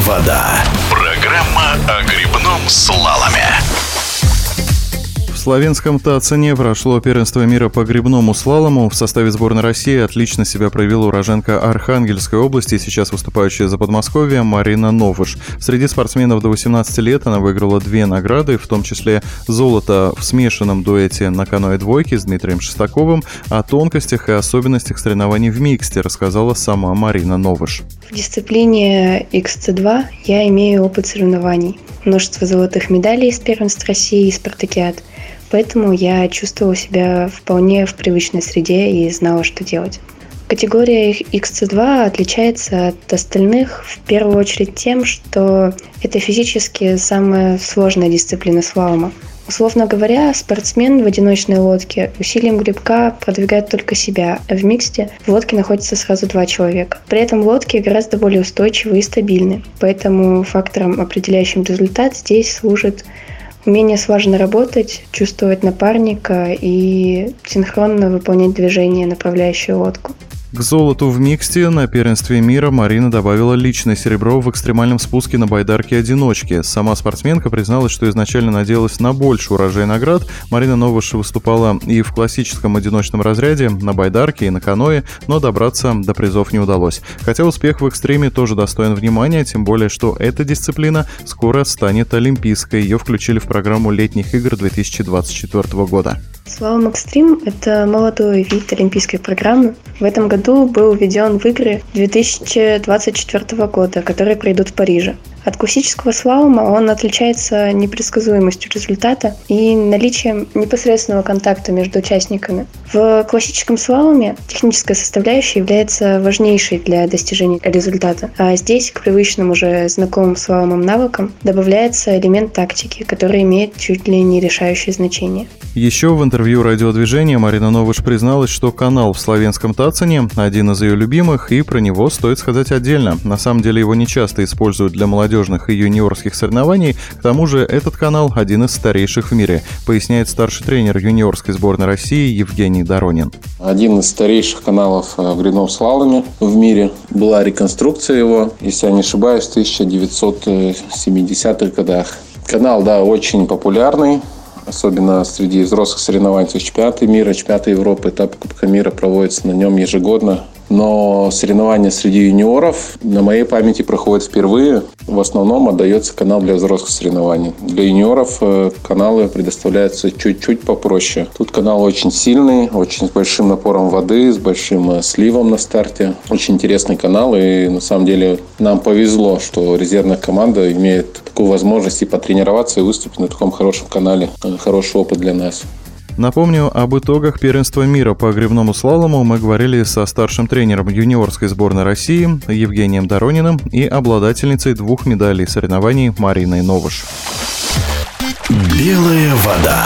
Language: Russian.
Вода. Программа о грибном слаломе. В славянском Тацене прошло первенство мира по грибному слалому. В составе сборной России отлично себя проявила уроженка Архангельской области, сейчас выступающая за Подмосковье Марина Новыш. Среди спортсменов до 18 лет она выиграла две награды, в том числе золото в смешанном дуэте на каноэ двойки с Дмитрием Шестаковым. О тонкостях и особенностях соревнований в миксте рассказала сама Марина Новыш. В дисциплине XC2 я имею опыт соревнований. Множество золотых медалей из первенств России и спартакиад – Поэтому я чувствовала себя вполне в привычной среде и знала, что делать. Категория XC2 отличается от остальных в первую очередь тем, что это физически самая сложная дисциплина слалома. Условно говоря, спортсмен в одиночной лодке усилием грибка продвигает только себя, а в миксте в лодке находится сразу два человека. При этом лодки гораздо более устойчивы и стабильны, поэтому фактором, определяющим результат, здесь служит умение слаженно работать, чувствовать напарника и синхронно выполнять движение, направляющие лодку. К золоту в миксте на первенстве мира Марина добавила личное серебро в экстремальном спуске на байдарке-одиночке. Сама спортсменка призналась, что изначально надеялась на больше урожай наград. Марина Новыш выступала и в классическом одиночном разряде, на байдарке и на каное, но добраться до призов не удалось. Хотя успех в экстреме тоже достоин внимания, тем более, что эта дисциплина скоро станет олимпийской. Ее включили в программу летних игр 2024 года. Слалом Экстрим – это молодой вид олимпийской программы. В этом году был введен в игры 2024 года, которые пройдут в Париже. От классического слалома он отличается непредсказуемостью результата и наличием непосредственного контакта между участниками. В классическом слаломе техническая составляющая является важнейшей для достижения результата, а здесь к привычным уже знакомым слаломам навыкам добавляется элемент тактики, который имеет чуть ли не решающее значение. Еще в интервью радиодвижения Марина Новыш призналась, что канал в славянском Тацане один из ее любимых, и про него стоит сказать отдельно. На самом деле его не часто используют для молодежных и юниорских соревнований, к тому же этот канал один из старейших в мире, поясняет старший тренер юниорской сборной России Евгений Доронин. Один из старейших каналов э, в грибном слаломе в мире. Была реконструкция его, если я не ошибаюсь, в 1970-х годах. Канал, да, очень популярный, особенно среди взрослых соревнований. То есть чемпионаты мира, чемпионаты Европы, этап Кубка мира проводятся на нем ежегодно но соревнования среди юниоров на моей памяти проходят впервые. В основном отдается канал для взрослых соревнований. Для юниоров э, каналы предоставляются чуть-чуть попроще. Тут канал очень сильный, очень с большим напором воды, с большим э, сливом на старте. Очень интересный канал, и на самом деле нам повезло, что резервная команда имеет такую возможность и потренироваться, и выступить на таком хорошем канале. Э, хороший опыт для нас. Напомню, об итогах первенства мира по грибному слалому мы говорили со старшим тренером юниорской сборной России Евгением Дорониным и обладательницей двух медалей соревнований Мариной Новыш. Белая вода.